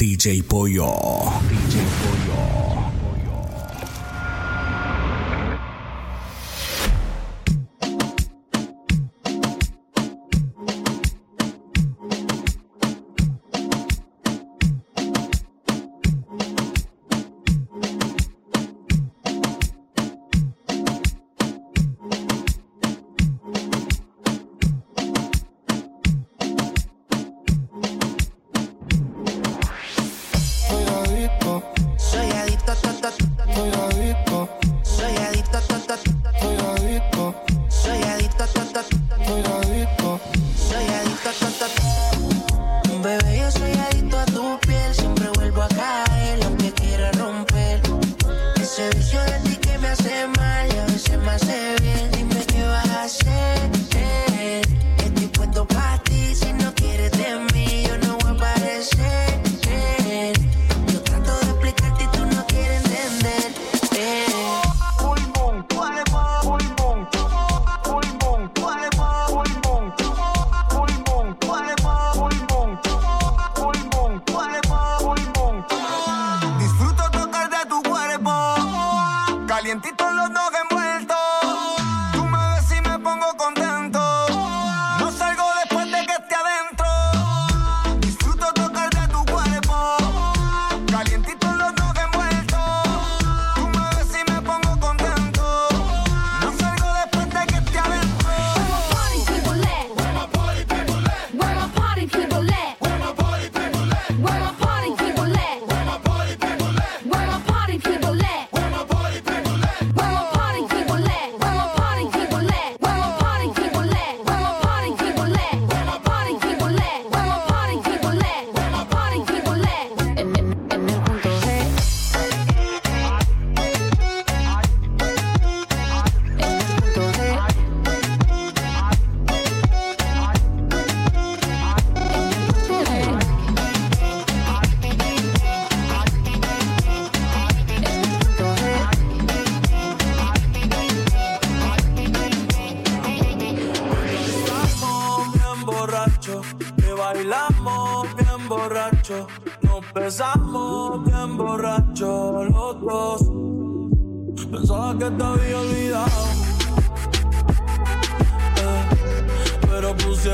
dj boyo dj boyo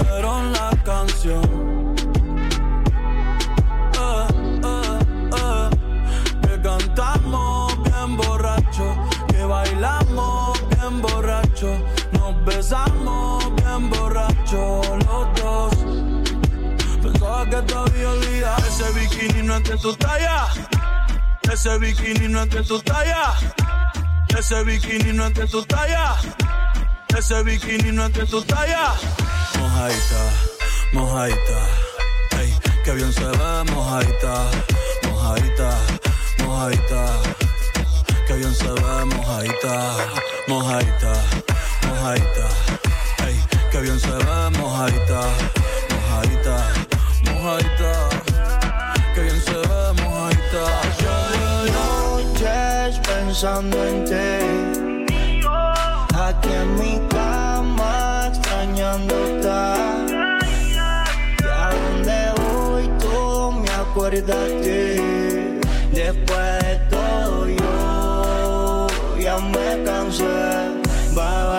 la canción. Eh. Que cantamos bien borracho, que bailamos bien borracho, nos besamos bien borracho los dos. Pensaba que te había olvidado. Ese bikini no es de tu talla. Ese bikini no es de tu talla. Ese bikini no es de tu talla. Ese bikini no es de tu talla mojaita, mojaita. Ey, que bien se ve, mojaita, mojaita, mojaita. Que bien se ve, mojaita, mojaita, mojaita. Ey, que bien se ve, mojaita, mojaita, mojaita. Que bien se ve, mojaita. Yo noches pensando en ti olvidarte. Después de todo yo ya me cansé. Bye, bye.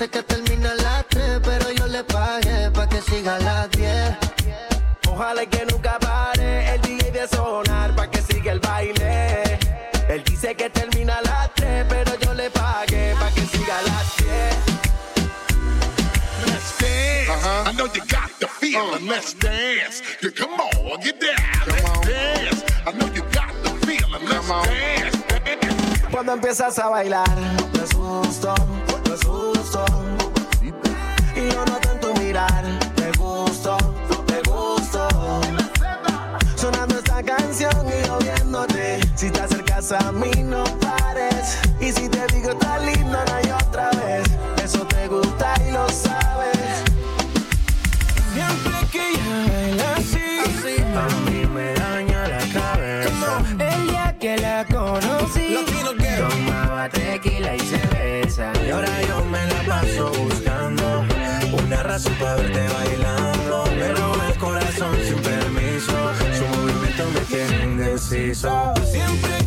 Él dice que termina a las 3, pero yo le pagué pa' que siga a las 10. Ojalá que nunca pare el DJ de sonar pa' que siga el baile. Él dice que termina a las 3, pero yo le pagué pa' que siga a las 10. Let's dance. Uh-huh. I know you got the feeling. Uh, Let's dance. Yeah, come on, get down. Come Let's on. dance. I know you got the feeling. Let's come dance. Cuando empiezas a bailar, me asusto, Y yo noto en tu mirar, te gusto, te gusto. Sonando esta canción y yo viéndote. Si te acercas a mí, no pares. Y si te digo está lindo, no hay otra vez. Eso te gusta y lo sabes. Buscando una razón para verte bailando. Me roba el corazón sin permiso. Su movimiento me tiene indeciso. Siempre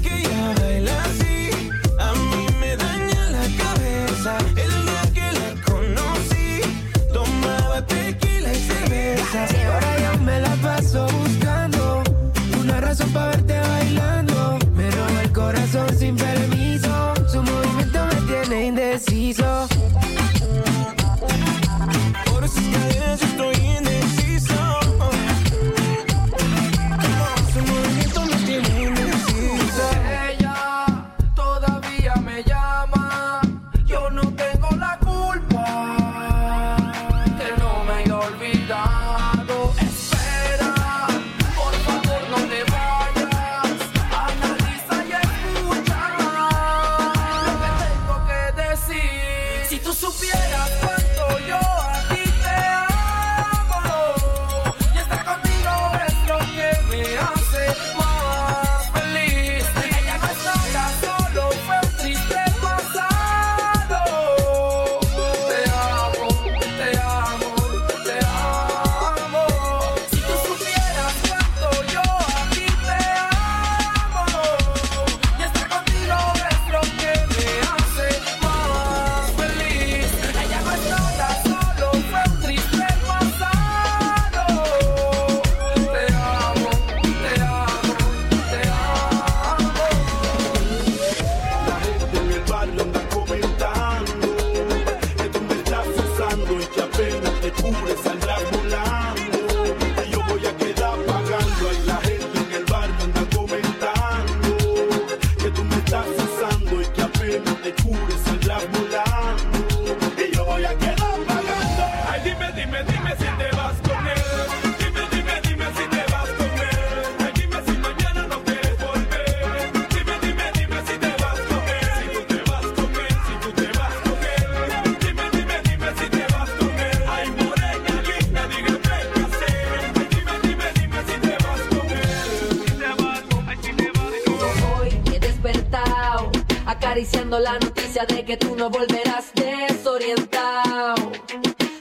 de que tú no volverás desorientado.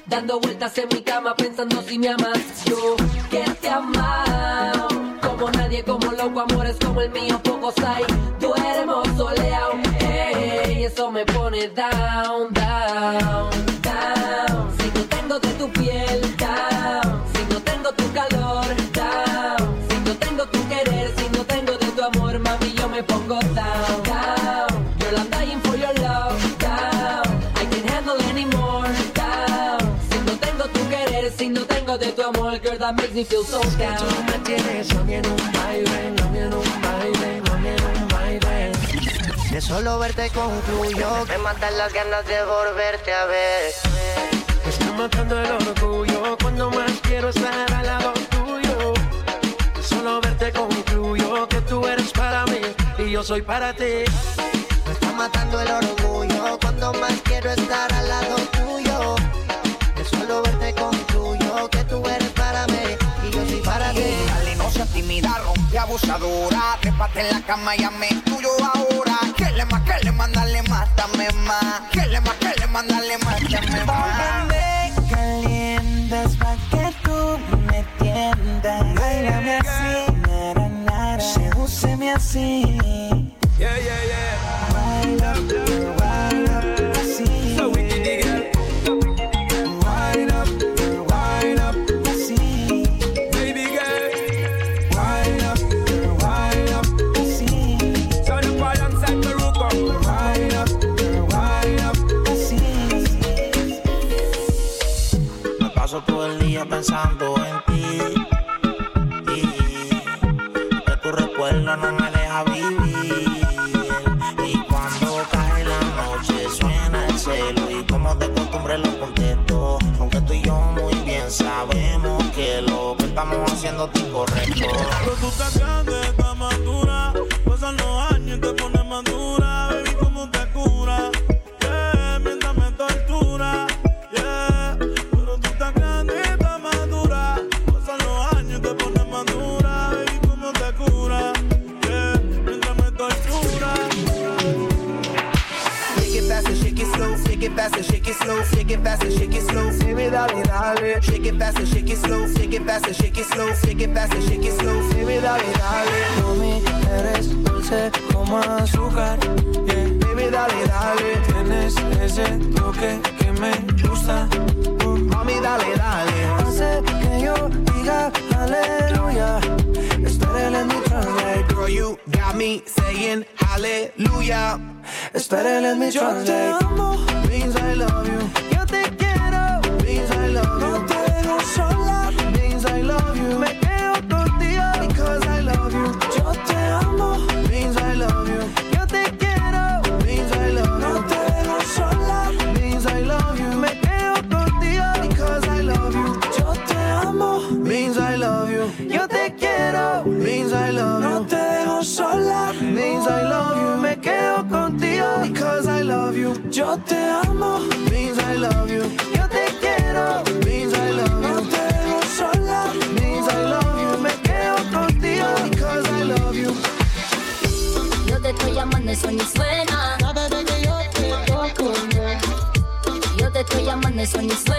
Dando vueltas en mi cama pensando si me amas makes me feel so down. Tú me tienes a mí en un baile, a mí en un baile, a mí en un baile. De solo verte concluyo me matan las ganas de volverte a ver. Me está matando el orgullo cuando más quiero estar al lado tuyo. Solo verte concluyo que tú eres para mí y yo soy para ti. Me está matando el orgullo cuando más quiero estar al lado tuyo. Seas tímida, rompe abusadora. Trépate en la cama y ame tuyo ahora. Que le más, que le más, dale más. Que le más, que le más, dale más, me calientas pa' que tú me tiendas. Báilame así, nara, nara. Sedúceme así. pensando en ti. Y que tu recuerdo no me deja vivir. Y cuando cae la noche suena el celo y como de costumbre lo contesto. Aunque tú y yo muy bien sabemos que lo que estamos haciendo es incorrecto. Pero tú estás grande, estás madura. it slow, shake it fast and shake it slow, baby dale, dale. Shake it fast and shake it slow, shake it fast and shake it slow, shake it fast and shake it slow, baby dale, dale. me eres dulce como azúcar, yeah. Baby dale, dale. Tienes ese toque que me gusta, uh. Mami, dale, dale. Hace que yo diga aleluya. Estaré en mi Girl, you got me saying hallelujah Espere, let me translate. Yo te amo, means I love you. Yo te quiero, means I love you. No te dejo sola, means I love you. Me Yo te amo, means I love you. Yo te quiero, means I love you. No te dejo sola, means I love you. Me quedo contigo, because I love you. Yo te estoy llamando, eso ni suena. Cada vez que yo te toco, yo te estoy llamando, eso ni.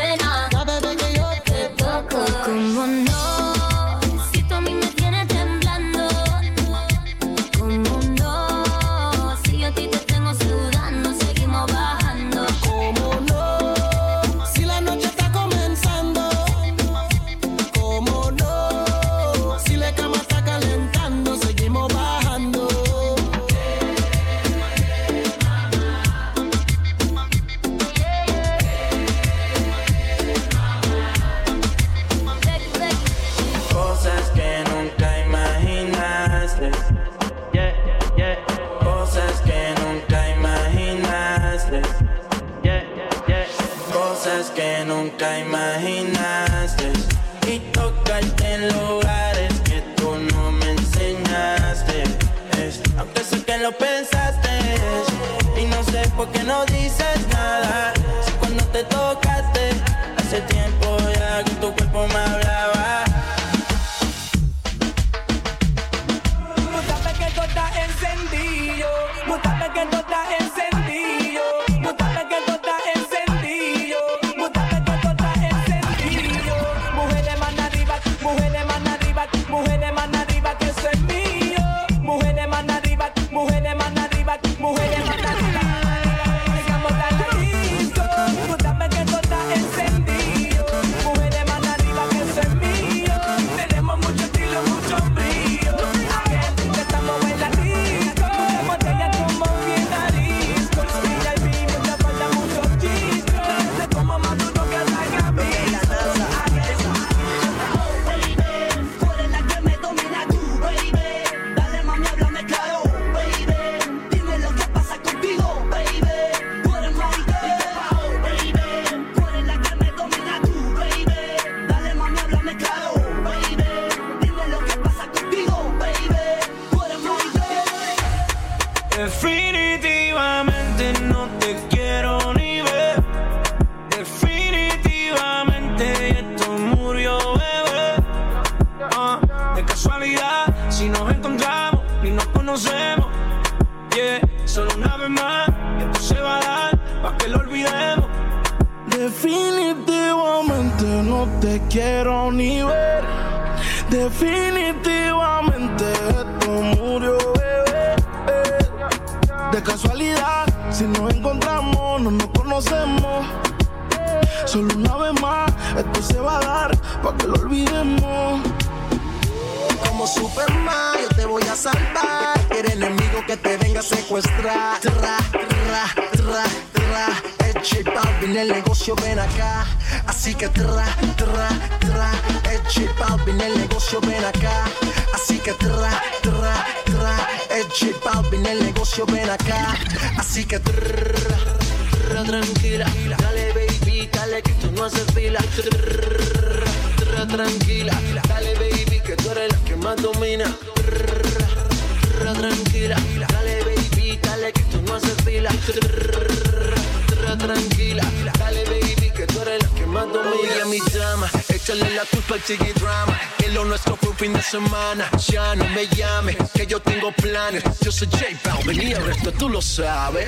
yo tengo planes. Yo soy J Balvin y el resto tú lo sabes.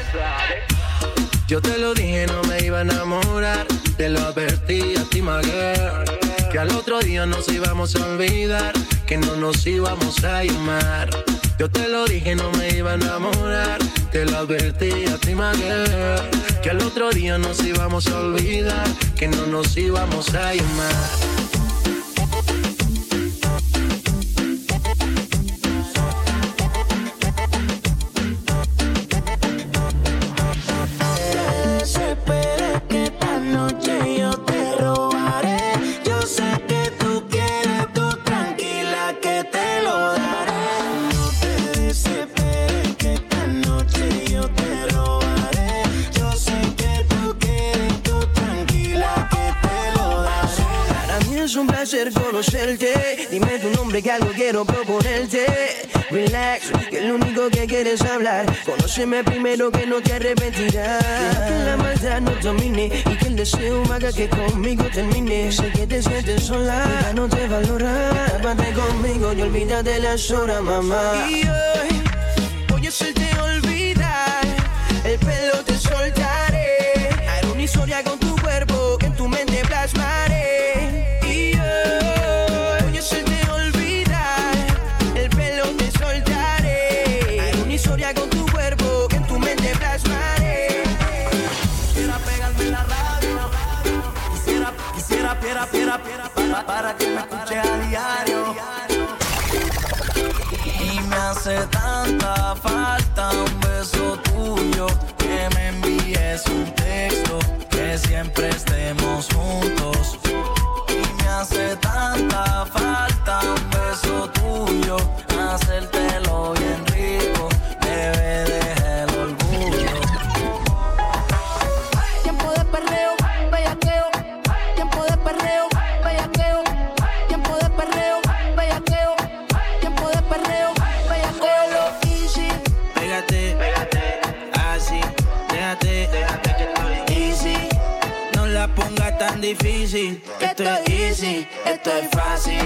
Yo te lo dije, no me iba a enamorar. Te lo advertí a ti, my. Que al otro día nos íbamos a olvidar. Que no nos íbamos a llamar. Yo te lo dije, no me iba a enamorar. Te lo advertí a ti, my. Que al otro día nos íbamos a olvidar. Que no nos íbamos a llamar. siempre que algo quiero proponerte. Relax, que lo único que quieres es hablar. Conóceme primero que no te arrepentirás. Que la maldad no domine y que el deseo haga que conmigo termine. Sé que te sientes sola, ya no te valora. Tápate conmigo y olvídate las horas, mamá. Y hoy, hoy es el te olvidar. El pelo te soltaré. Haré una historia con es un texto que siempre estemos easy, estoy easy, estoy fácil.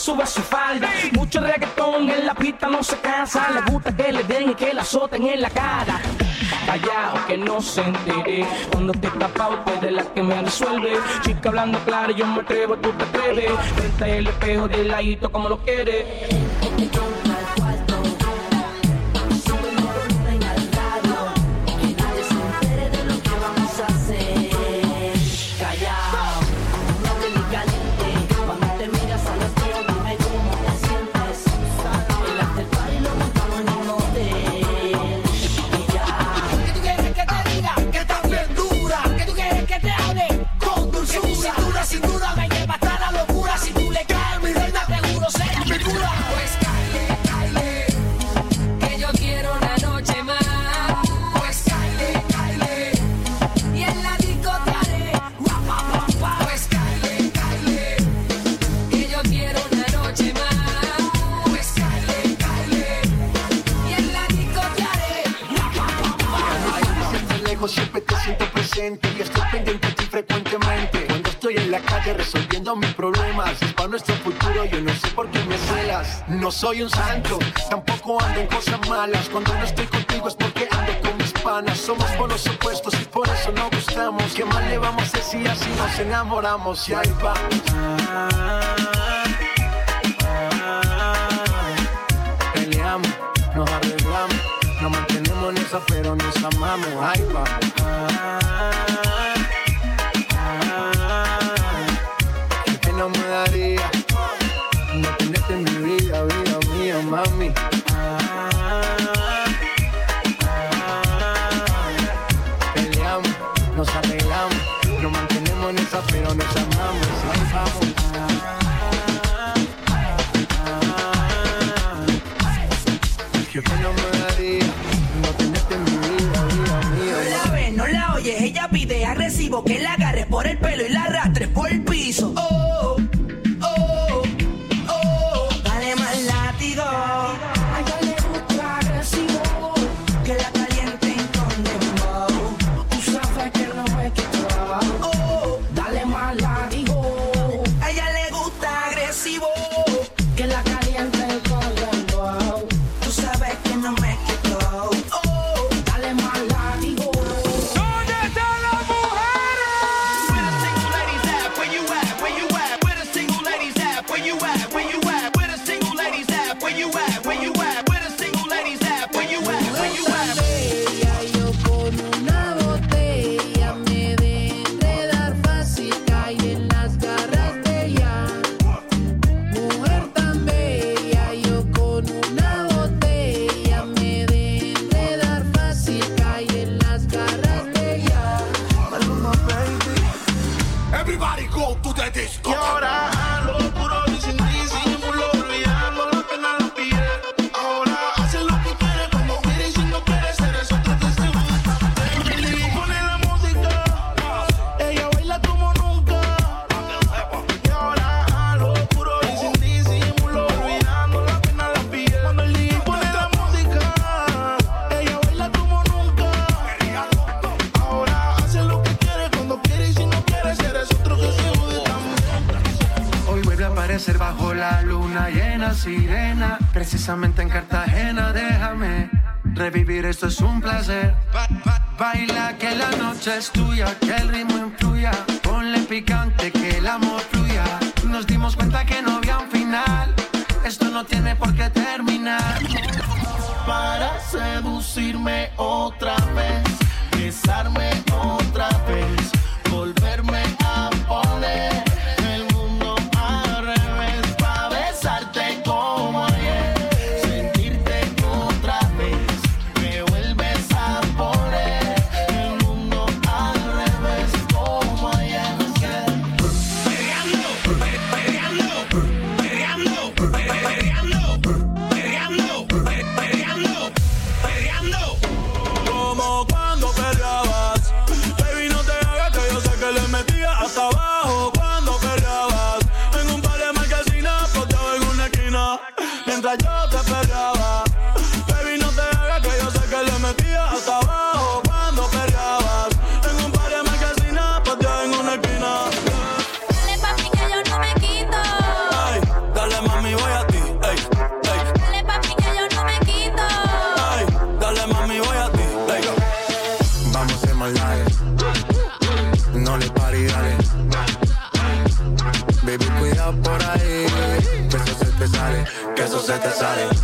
sube su falda. Mucho reggaetón en la pista no se cansa. Le gusta que le den y que la azoten en la cara. Callao que no se entere Cuando te tapa usted de la que me resuelve Chica hablando claro, yo me atrevo, tú te atreves Frente al espejo de ladito como lo quieres siempre te siento presente y estoy pendiente a ti frecuentemente. Cuando estoy en la calle resolviendo mis problemas, es para nuestro futuro, yo no sé por qué me celas. No soy un santo, tampoco ando en cosas malas. Cuando no estoy contigo es porque ando con mis panas. Somos por los opuestos y por eso no gustamos. ¿Qué más le vamos a hacer si así nos enamoramos? Y ahí va. Ah, ah, ah, Peleamos con esa, pero nos amamos. Ay, va. Ah, que la agarres por el pelo y la rata Bajo la luna llena, sirena. Precisamente en Cartagena, déjame revivir, esto es un placer. Baila que la noche es tuya, que el ritmo influya. Ponle picante, que el amor fluya. Nos dimos cuenta que no había un final. Esto no tiene por qué terminar. Para seducirme otra vez, besarme otra vez solid.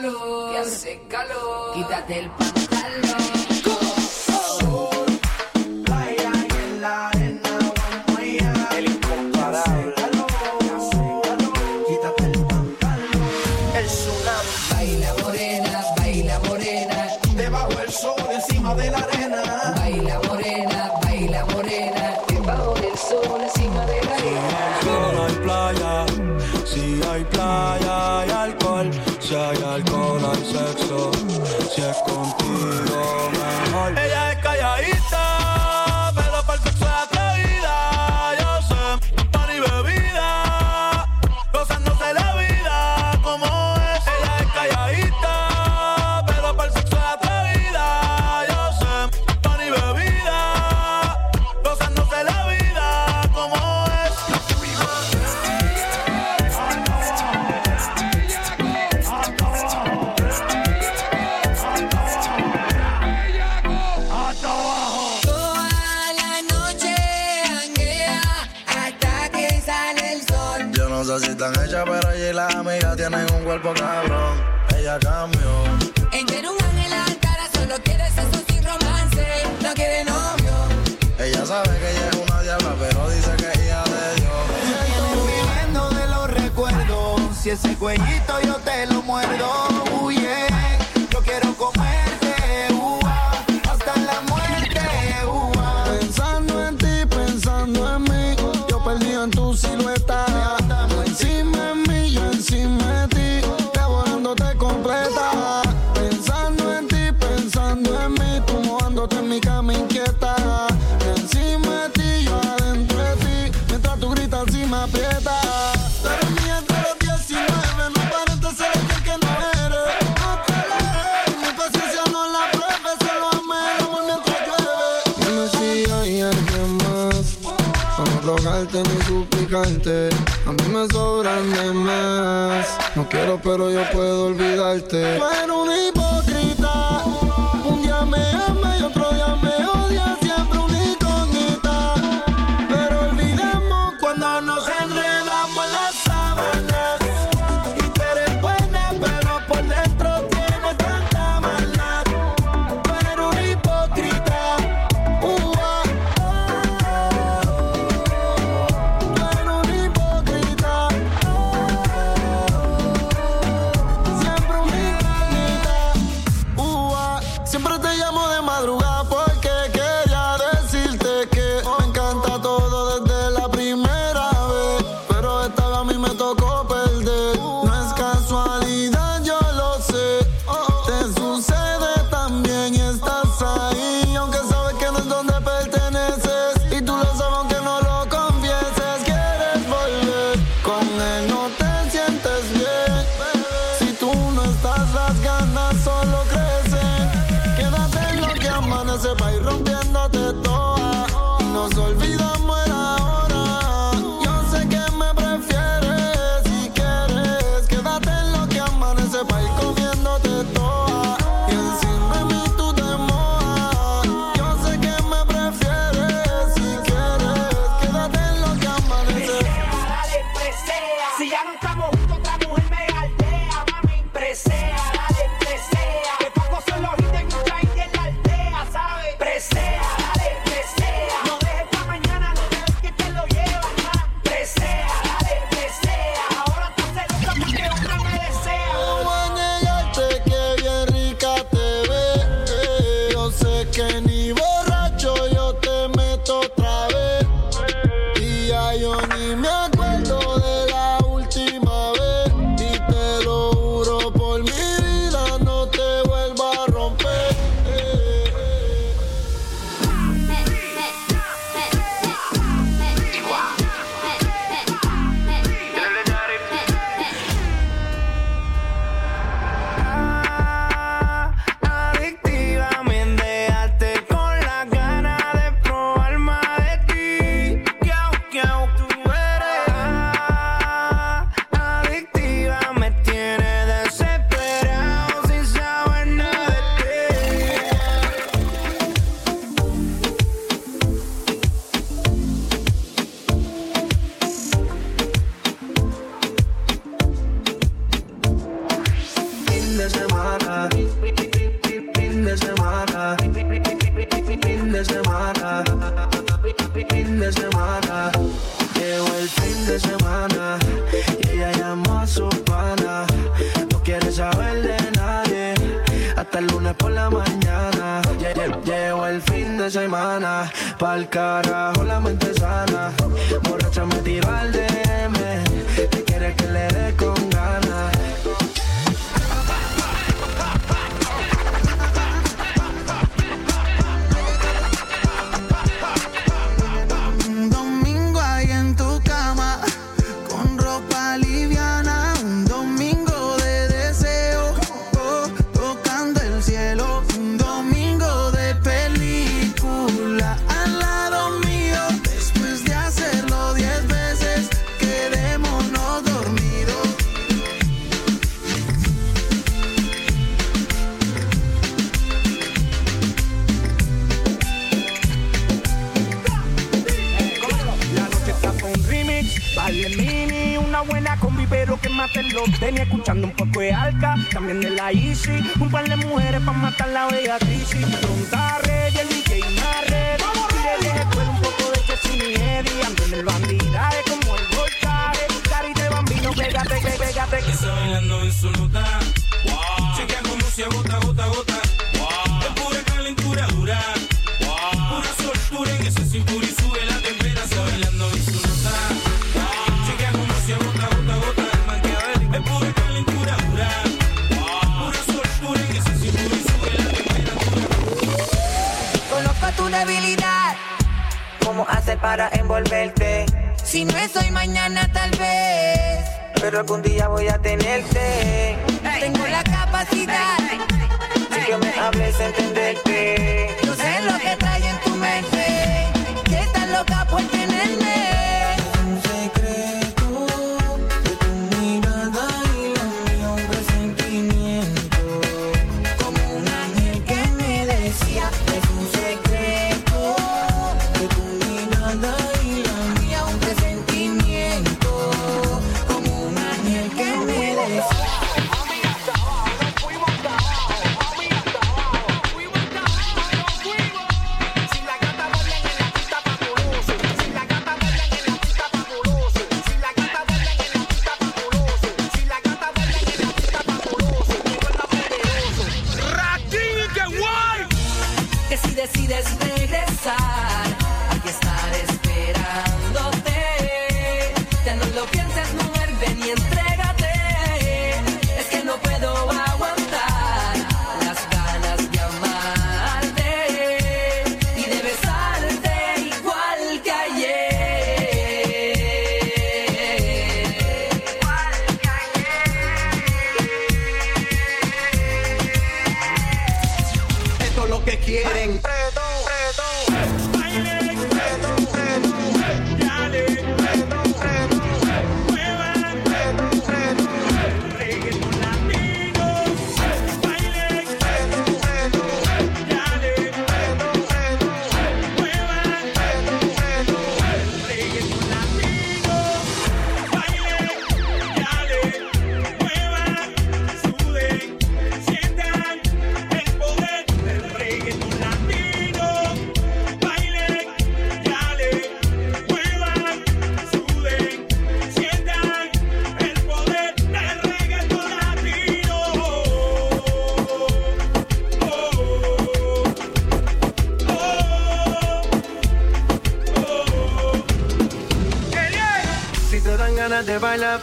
calor, que hace calor, quítate el pan. A mí me sobran de más. No quiero, pero yo puedo olvidarte. Tú eres un hipócrita.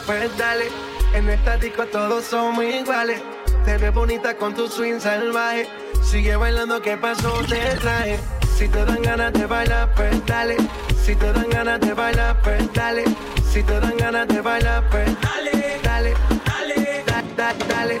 Pues dale, en esta disco todos somos iguales. Te ves bonita con tu swing salvaje. Sigue bailando, ¿qué pasó? Te traje. Si te dan ganas de bailar, pues dale. Si te dan ganas de bailar, pues dale. Si te dan ganas de bailar, pues dale, dale, dale, da, da, dale.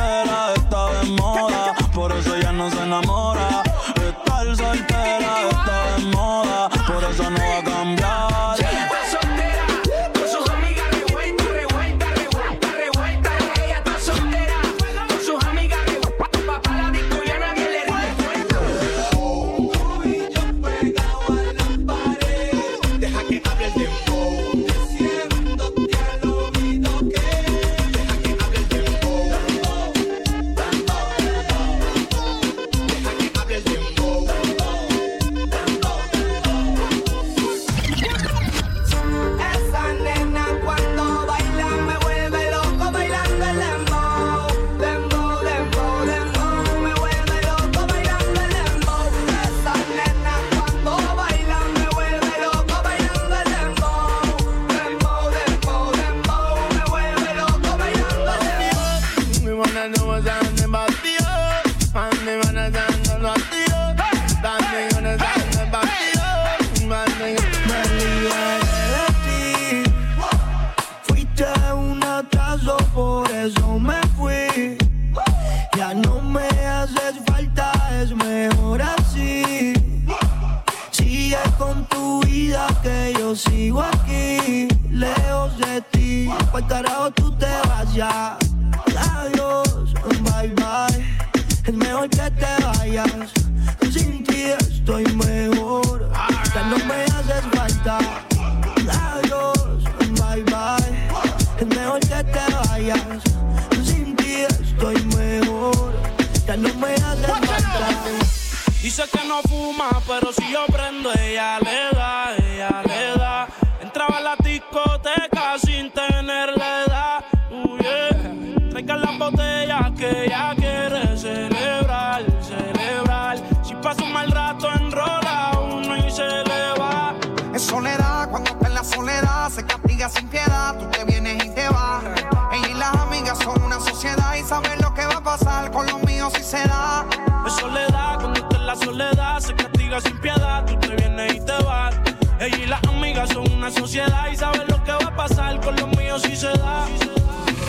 y te vas. Ella y las amigas son una sociedad y saben lo que va a pasar con los míos si se da.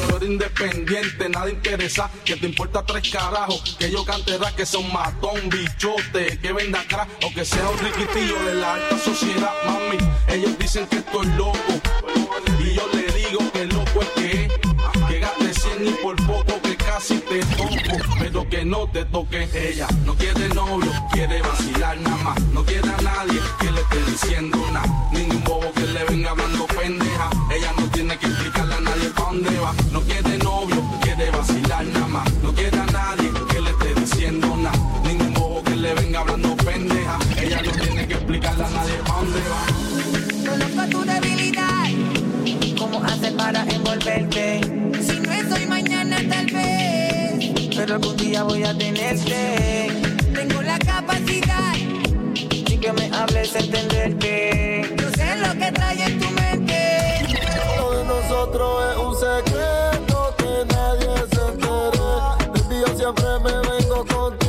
Tú eres independiente, nada interesa, que te importa tres carajos, que yo canterá que sea un matón, bichote, que venda atrás, o que sea un riquitillo de la alta sociedad, mami. Ellos dicen que estoy loco, y yo le digo que loco es que es, que gaste 100 y por si te toco, pero que no te toque. Ella no quiere novio, quiere vacilar nada más. No quiere a nadie que le esté diciendo nada. Ningún bobo que le venga hablando pendeja. Ella no tiene que explicarle a nadie para dónde va. No quiere novio, quiere vacilar nada más. No quiere a pero algún día voy a tenerte. Tengo la capacidad y que me hables entenderte. Yo sé lo que trae en tu mente. Lo de nosotros es un secreto que nadie se entere. Baby, yo siempre me vengo con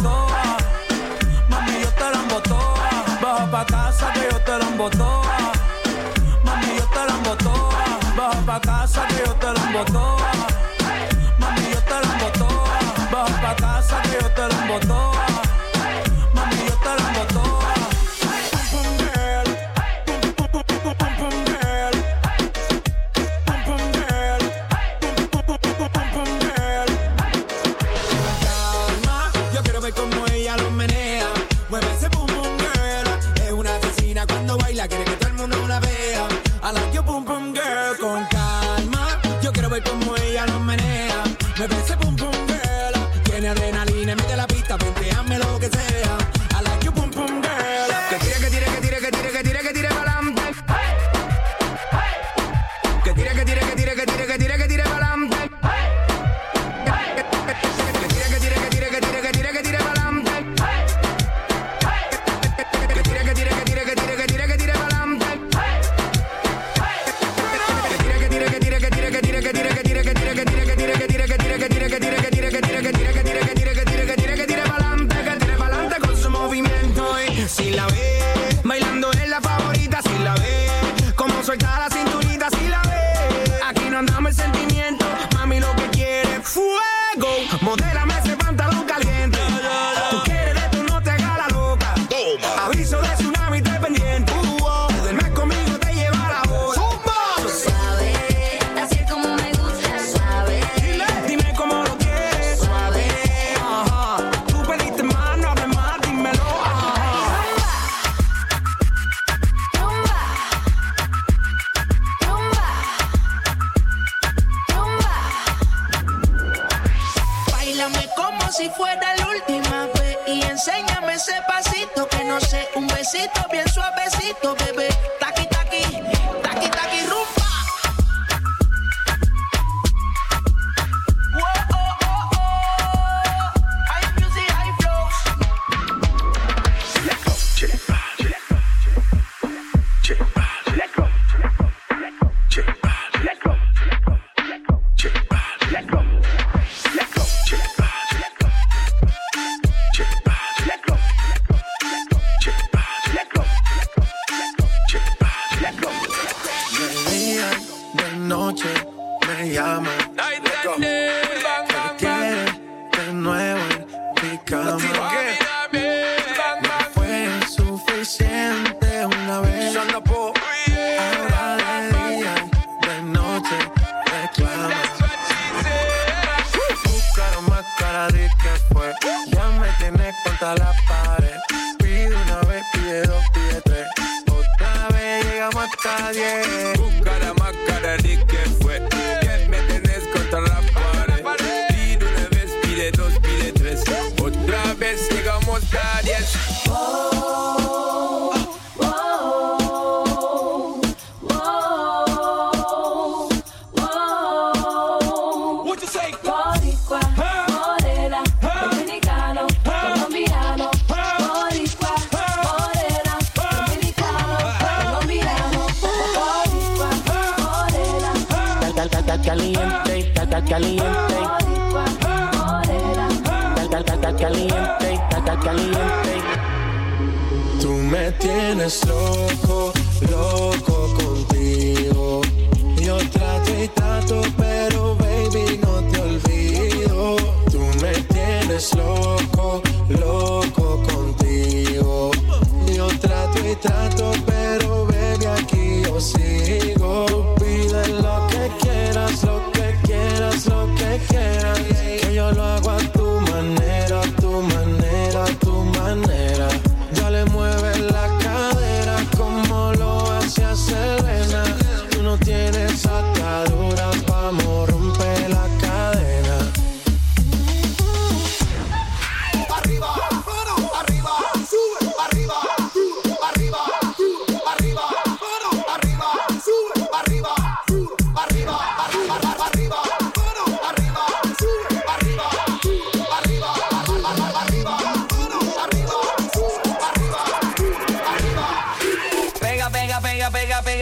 Mami, yo te la embotoa. Baja pa' casa que yo te la embotoa. Mami, yo te la embotoa. Baja pa' casa que yo te la embotoa.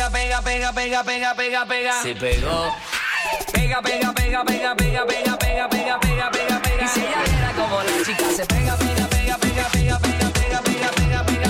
pega, pega, pega, pega, pega, pega, pega. Se pegó. Pega, pega, pega, pega, pega, pega, pega, pega, pega, pega, pega. Y si ella era como la chica, se pega, pega, pega, pega, pega, pega, pega, pega, pega, pega.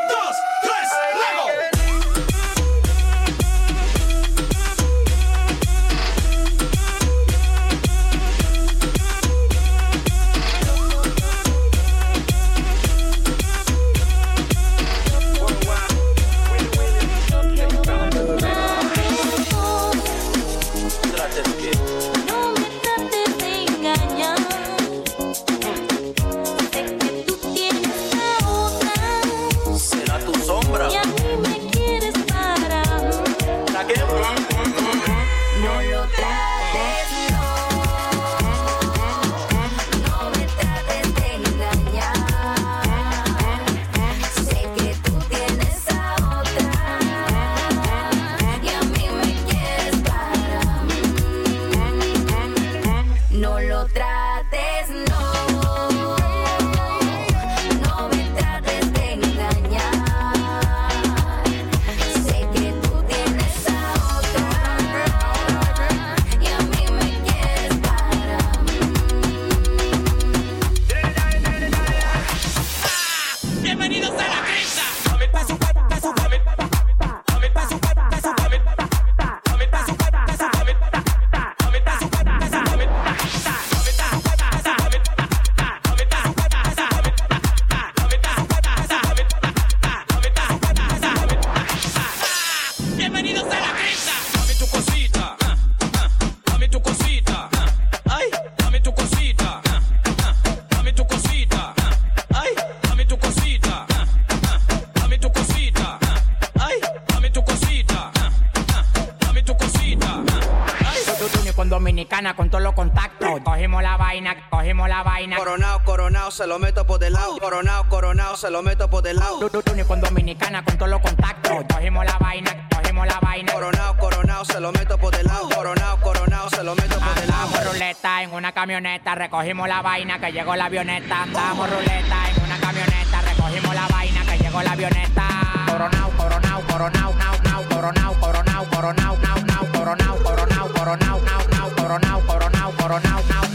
Coronao, se lo meto por del lado. Coronao, coronao, se lo meto por del lado. Con Dominicana con todos los contactos. Cogimos la vaina, cogimos la vaina. Coronao, coronao, se lo meto por del lado. Coronao, coronao, se lo meto por del lado. Andamos ruleta en una camioneta, recogimos la vaina que llegó la avioneta. Andamos ruleta en una camioneta, recogimos la vaina que llegó la avioneta. Coronao, coronao, coronao, nao, nao, coronao, coronao, coronao, nao, nao, coronao, coronao, coronao, nao, nao, coronao, coronao, coronao, nao,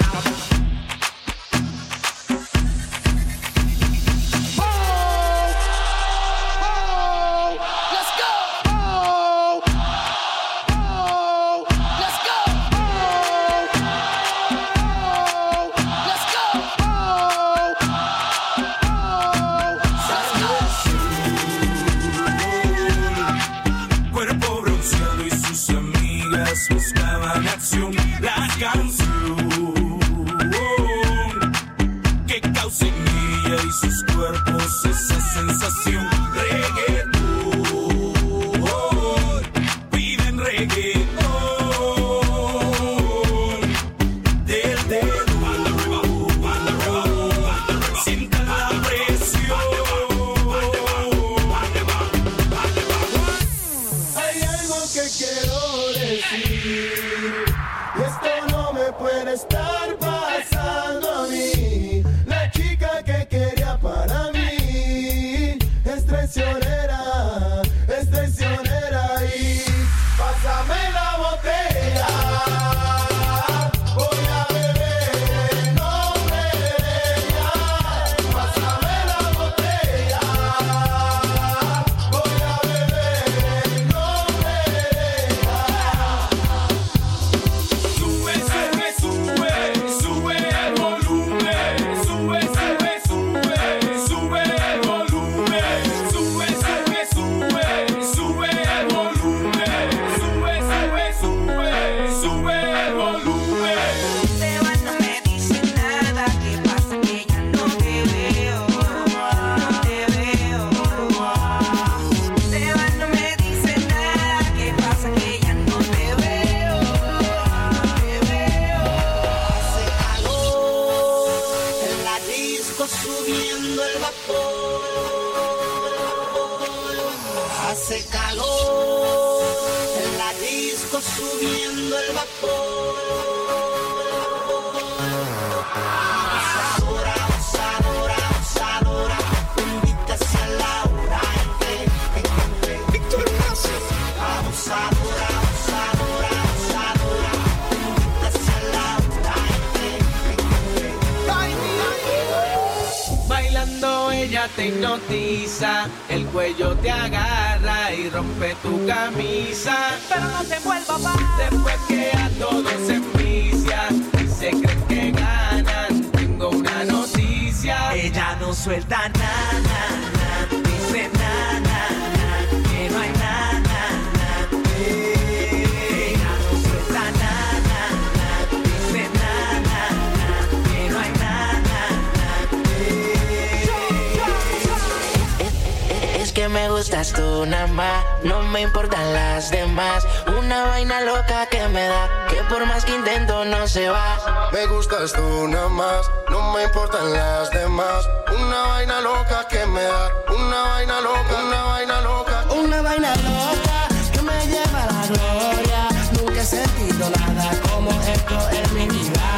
me gustas tú nada más, no me importan las demás. Una vaina loca que me da, que por más que intento no se va. Me gustas tú nada más, no me importan las demás. Una vaina loca que me da, una vaina loca, una vaina loca. Una vaina loca que me lleva a la gloria. Nunca he sentido nada como esto en mi vida.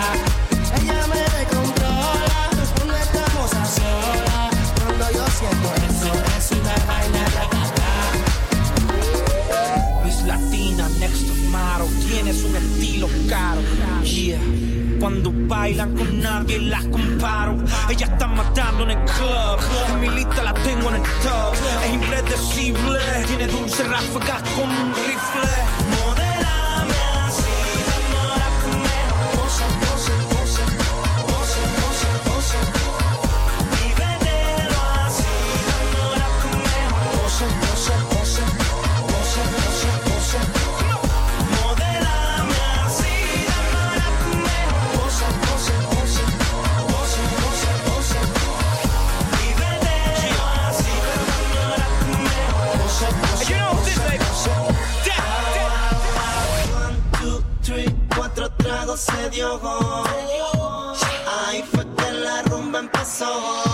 Ella me descontrola cuando estamos a solas. Cuando yo siento eso, es tienes un estilo caro. Yeah. Cuando bailan con nadie las comparo. Ella está matando en el club. Mi lista la tengo en el top. Es impredecible. Tiene dulce ráfagas como un rifle. se dio gol. Ahí fue que la rumba empezó.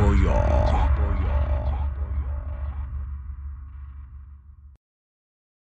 Boyar.